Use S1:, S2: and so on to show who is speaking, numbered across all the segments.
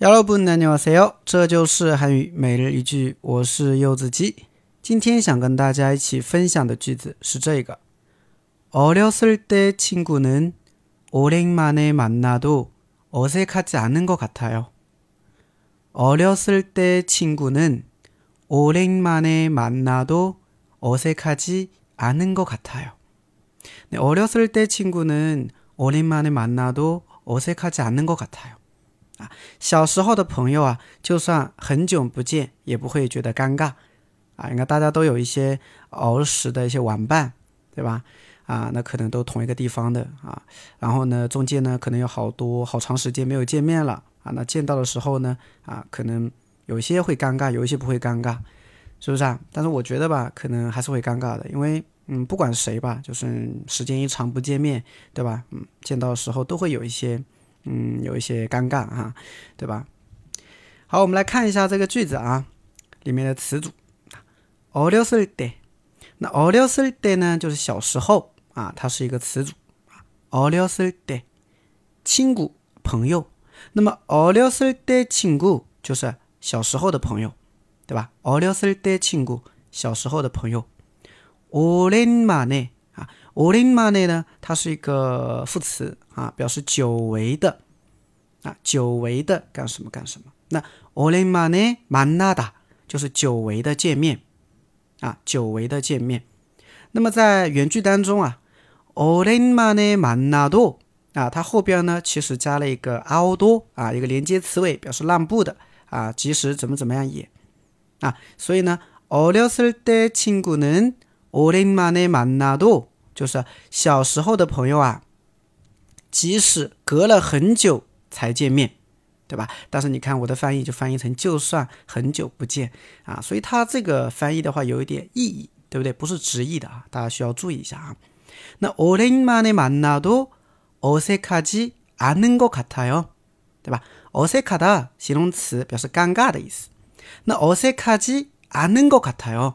S1: 여러분 안녕하세요. 这就是韩语每日一句，我是柚子鸡。今天想跟大家一起分享的句子是这个：어렸을때친구는오랜만에만나도어색하지않은것같아요。 어렸을때친구는오랜만에만나도어색하지않은것같아요。 어렸을때친구는오랜만에만나도어색하지않은것같아요。 啊，小时候的朋友啊，就算很久不见，也不会觉得尴尬。啊，应该大家都有一些儿时的一些玩伴，对吧？啊，那可能都同一个地方的啊。然后呢，中间呢，可能有好多好长时间没有见面了啊。那见到的时候呢，啊，可能有些会尴尬，有一些不会尴尬，是不是啊？但是我觉得吧，可能还是会尴尬的，因为嗯，不管谁吧，就是时间一长不见面，对吧？嗯，见到的时候都会有一些。嗯，有一些尴尬哈，对吧？好，我们来看一下这个句子啊，里面的词组。어렸을 때， 那어렸을 때呢，就是小时候啊，它是一个词组啊。어렸을 때， 亲구朋友。那么어렸을때친구就是小时候的朋友，对吧？어렸을때친구小时候的朋友。오랜만 에。 오랜만에呢，它是一个副词啊，表示久违的啊，久违的干什么干什么。那오랜만에만나다就是久违的见面啊，久违的见面。那么在原句当中啊，오랜만에만나도啊，它后边呢其实加了一个아도啊，一个连接词尾，表示让步的啊，即使怎么怎么样也啊，所以呢，어렸을때친구는오랜만에만나도 就是小时候的朋友啊，即使隔了很久才见面，对吧？但是你看我的翻译就翻译成就算很久不见啊，所以它这个翻译的话有一点意义，对不对？不是直译的啊，大家需要注意一下啊。那오랜만에만나도어색하지않은것같아 요， 对吧？어색하다形容词表示尴尬的意思。那어색하지않은것같아 요。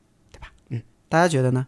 S1: 大家觉得呢？